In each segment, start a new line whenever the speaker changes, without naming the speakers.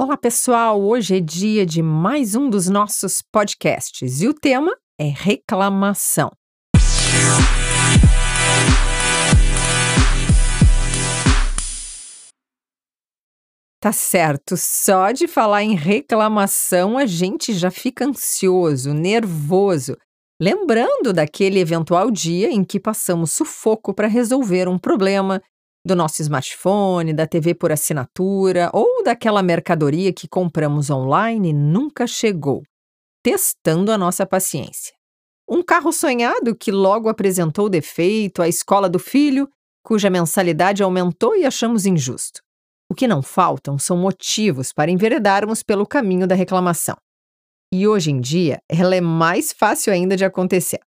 Olá, pessoal! Hoje é dia de mais um dos nossos podcasts e o tema é reclamação. Tá certo, só de falar em reclamação a gente já fica ansioso, nervoso, lembrando daquele eventual dia em que passamos sufoco para resolver um problema do nosso smartphone, da TV por assinatura ou daquela mercadoria que compramos online e nunca chegou, testando a nossa paciência. Um carro sonhado que logo apresentou defeito, a escola do filho, cuja mensalidade aumentou e achamos injusto. O que não faltam são motivos para enveredarmos pelo caminho da reclamação. E hoje em dia, ela é mais fácil ainda de acontecer.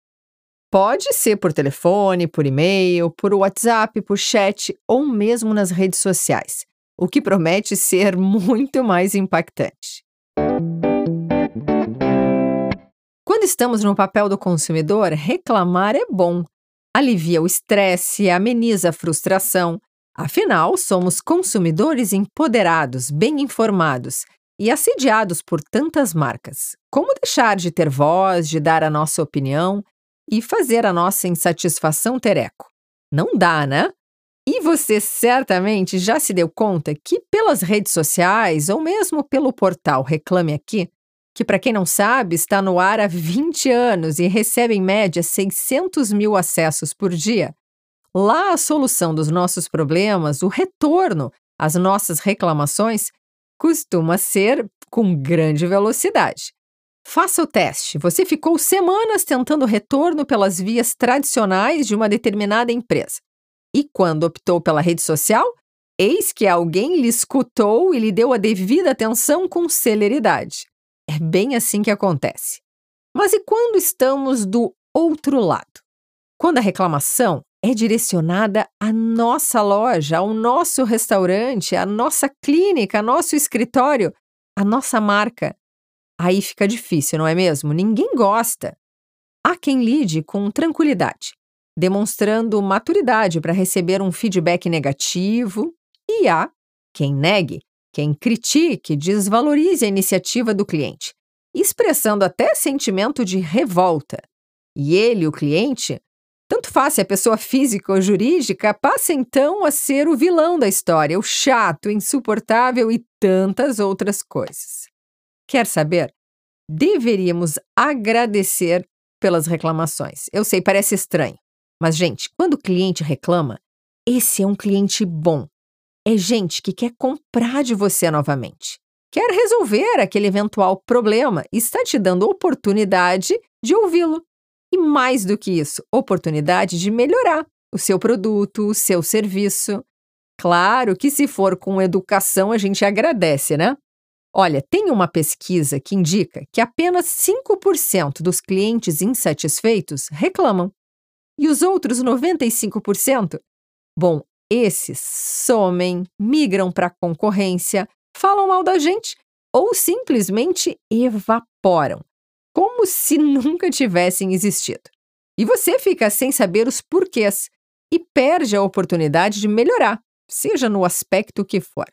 Pode ser por telefone, por e-mail, por WhatsApp, por chat ou mesmo nas redes sociais, o que promete ser muito mais impactante. Quando estamos no papel do consumidor, reclamar é bom. Alivia o estresse, ameniza a frustração. Afinal, somos consumidores empoderados, bem informados e assediados por tantas marcas. Como deixar de ter voz, de dar a nossa opinião e fazer a nossa insatisfação ter eco. Não dá, né? E você certamente já se deu conta que pelas redes sociais ou mesmo pelo portal Reclame Aqui, que para quem não sabe está no ar há 20 anos e recebe em média 600 mil acessos por dia, lá a solução dos nossos problemas, o retorno às nossas reclamações, costuma ser com grande velocidade. Faça o teste. Você ficou semanas tentando retorno pelas vias tradicionais de uma determinada empresa. E quando optou pela rede social, eis que alguém lhe escutou e lhe deu a devida atenção com celeridade. É bem assim que acontece. Mas e quando estamos do outro lado? Quando a reclamação é direcionada à nossa loja, ao nosso restaurante, à nossa clínica, ao nosso escritório, à nossa marca, Aí fica difícil, não é mesmo? Ninguém gosta. Há quem lide com tranquilidade, demonstrando maturidade para receber um feedback negativo, e há quem negue, quem critique, desvalorize a iniciativa do cliente, expressando até sentimento de revolta. E ele, o cliente, tanto faz se é pessoa física ou jurídica, passa então a ser o vilão da história, o chato, insuportável e tantas outras coisas. Quer saber? Deveríamos agradecer pelas reclamações. Eu sei, parece estranho. Mas, gente, quando o cliente reclama, esse é um cliente bom. É gente que quer comprar de você novamente. Quer resolver aquele eventual problema e está te dando oportunidade de ouvi-lo. E mais do que isso, oportunidade de melhorar o seu produto, o seu serviço. Claro que se for com educação, a gente agradece, né? Olha, tem uma pesquisa que indica que apenas 5% dos clientes insatisfeitos reclamam. E os outros 95%? Bom, esses somem, migram para a concorrência, falam mal da gente ou simplesmente evaporam, como se nunca tivessem existido. E você fica sem saber os porquês e perde a oportunidade de melhorar, seja no aspecto que for.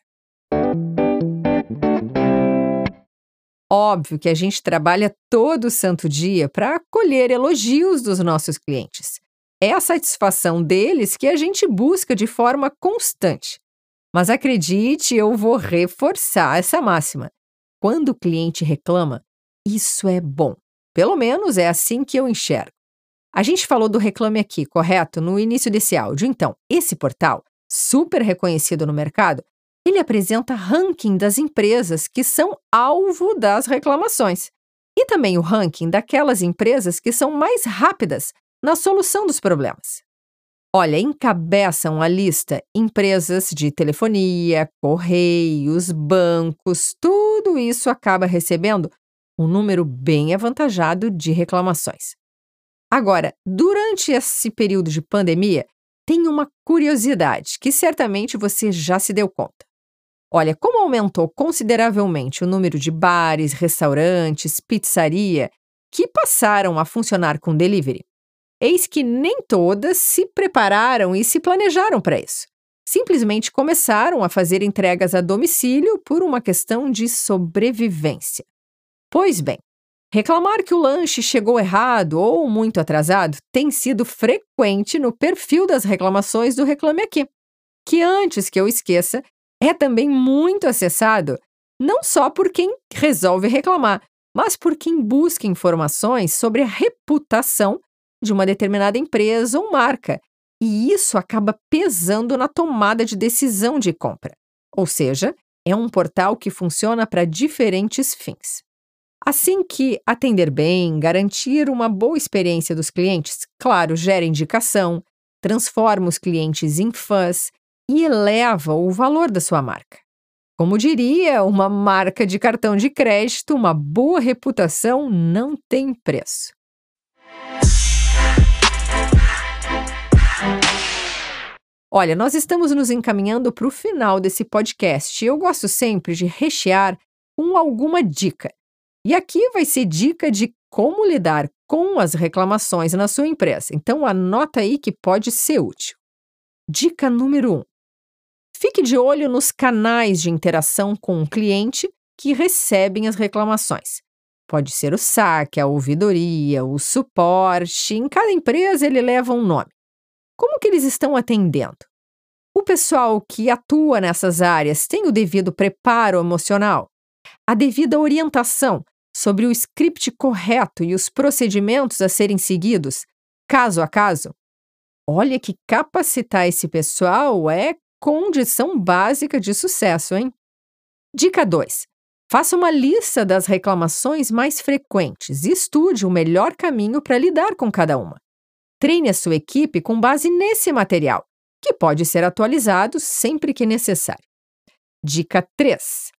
Óbvio que a gente trabalha todo santo dia para colher elogios dos nossos clientes. É a satisfação deles que a gente busca de forma constante. Mas acredite, eu vou reforçar essa máxima. Quando o cliente reclama, isso é bom. Pelo menos é assim que eu enxergo. A gente falou do Reclame Aqui, correto? No início desse áudio. Então, esse portal, super reconhecido no mercado, ele apresenta ranking das empresas que são alvo das reclamações e também o ranking daquelas empresas que são mais rápidas na solução dos problemas. Olha, encabeçam a lista empresas de telefonia, correios, bancos, tudo isso acaba recebendo um número bem avantajado de reclamações. Agora, durante esse período de pandemia, tem uma curiosidade que certamente você já se deu conta. Olha, como aumentou consideravelmente o número de bares, restaurantes, pizzaria que passaram a funcionar com delivery, eis que nem todas se prepararam e se planejaram para isso. simplesmente começaram a fazer entregas a domicílio por uma questão de sobrevivência. Pois bem, reclamar que o lanche chegou errado ou muito atrasado tem sido frequente no perfil das reclamações do Reclame Aqui, que antes que eu esqueça, é também muito acessado, não só por quem resolve reclamar, mas por quem busca informações sobre a reputação de uma determinada empresa ou marca e isso acaba pesando na tomada de decisão de compra. Ou seja, é um portal que funciona para diferentes fins. Assim que atender bem, garantir uma boa experiência dos clientes, claro, gera indicação, transforma os clientes em fãs e eleva o valor da sua marca. Como diria uma marca de cartão de crédito, uma boa reputação não tem preço. Olha, nós estamos nos encaminhando para o final desse podcast. Eu gosto sempre de rechear com alguma dica. E aqui vai ser dica de como lidar com as reclamações na sua empresa. Então anota aí que pode ser útil. Dica número 1. Um, fique de olho nos canais de interação com o cliente que recebem as reclamações. Pode ser o saque, a ouvidoria, o suporte. Em cada empresa ele leva um nome. Como que eles estão atendendo? O pessoal que atua nessas áreas tem o devido preparo emocional? A devida orientação sobre o script correto e os procedimentos a serem seguidos, caso a caso? Olha que capacitar esse pessoal é condição básica de sucesso, hein? Dica 2. Faça uma lista das reclamações mais frequentes e estude o melhor caminho para lidar com cada uma. Treine a sua equipe com base nesse material, que pode ser atualizado sempre que necessário. Dica 3.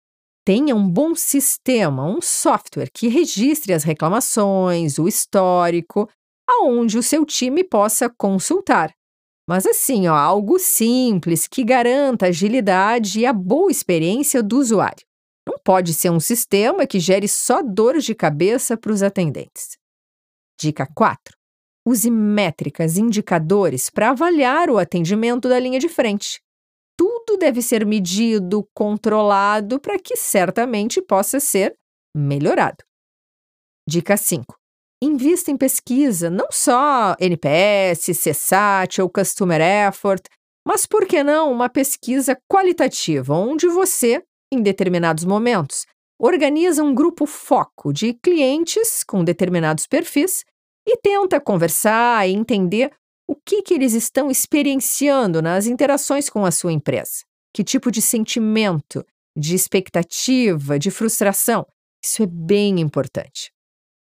Tenha um bom sistema, um software que registre as reclamações, o histórico, aonde o seu time possa consultar. Mas assim, ó, algo simples que garanta a agilidade e a boa experiência do usuário. Não pode ser um sistema que gere só dores de cabeça para os atendentes. Dica 4. Use métricas, indicadores para avaliar o atendimento da linha de frente. Tudo deve ser medido, controlado para que certamente possa ser melhorado. Dica 5. Invista em pesquisa, não só NPS, CSAT ou Customer Effort, mas por que não uma pesquisa qualitativa, onde você, em determinados momentos, organiza um grupo foco de clientes com determinados perfis e tenta conversar e entender o que, que eles estão experienciando nas interações com a sua empresa. Que tipo de sentimento, de expectativa, de frustração. Isso é bem importante.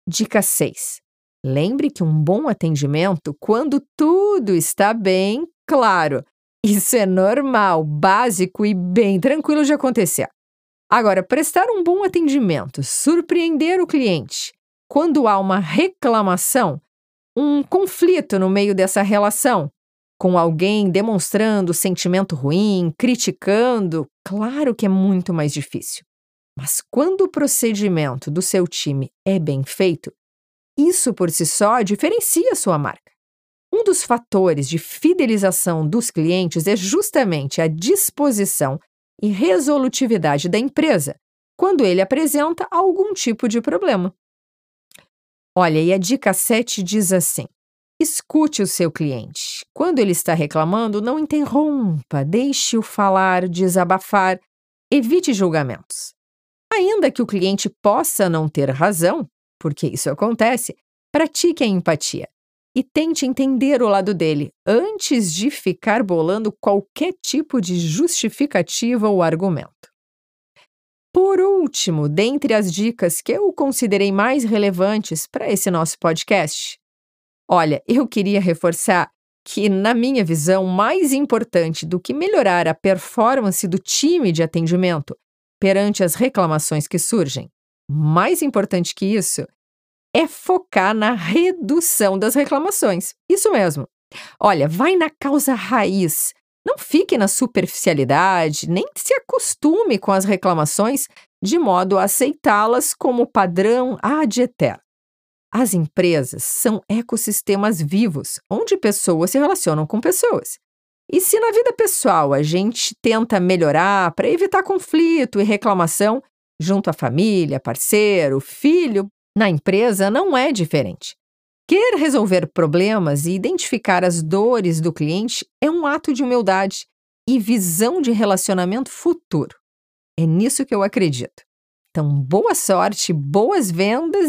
Dica 6. Lembre que um bom atendimento, quando tudo está bem, claro, isso é normal, básico e bem tranquilo de acontecer. Agora, prestar um bom atendimento, surpreender o cliente, quando há uma reclamação, um conflito no meio dessa relação, com alguém demonstrando sentimento ruim, criticando, claro que é muito mais difícil. Mas quando o procedimento do seu time é bem feito, isso por si só diferencia sua marca. Um dos fatores de fidelização dos clientes é justamente a disposição e resolutividade da empresa quando ele apresenta algum tipo de problema. Olha, e a dica 7 diz assim: escute o seu cliente. Quando ele está reclamando, não interrompa, deixe-o falar, desabafar, evite julgamentos. Ainda que o cliente possa não ter razão, porque isso acontece, pratique a empatia e tente entender o lado dele antes de ficar bolando qualquer tipo de justificativa ou argumento. Por último, dentre as dicas que eu considerei mais relevantes para esse nosso podcast, olha, eu queria reforçar que, na minha visão, mais importante do que melhorar a performance do time de atendimento perante as reclamações que surgem, mais importante que isso é focar na redução das reclamações. Isso mesmo. Olha, vai na causa raiz não fique na superficialidade, nem se acostume com as reclamações de modo a aceitá-las como padrão ad eterno. As empresas são ecossistemas vivos, onde pessoas se relacionam com pessoas. E se na vida pessoal a gente tenta melhorar para evitar conflito e reclamação junto à família, parceiro, filho, na empresa não é diferente. Querer resolver problemas e identificar as dores do cliente é um ato de humildade e visão de relacionamento futuro. É nisso que eu acredito. Então, boa sorte, boas vendas